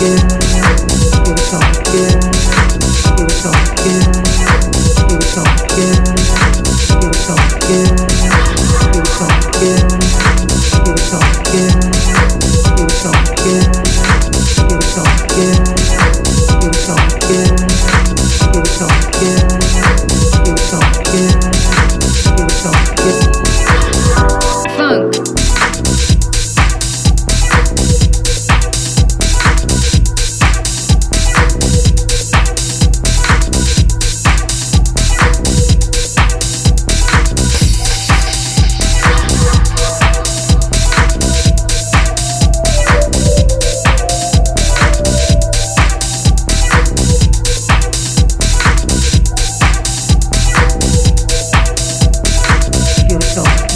again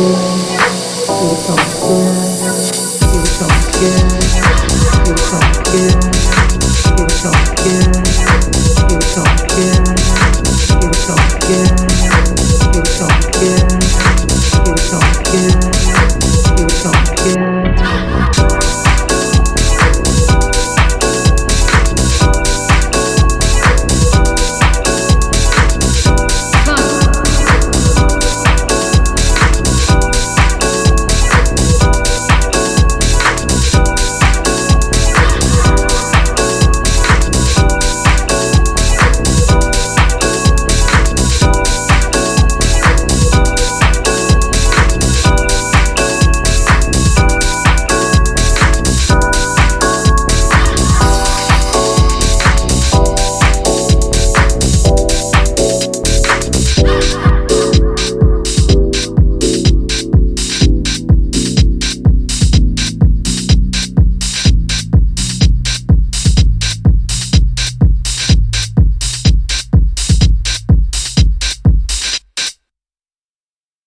有照片，个照片。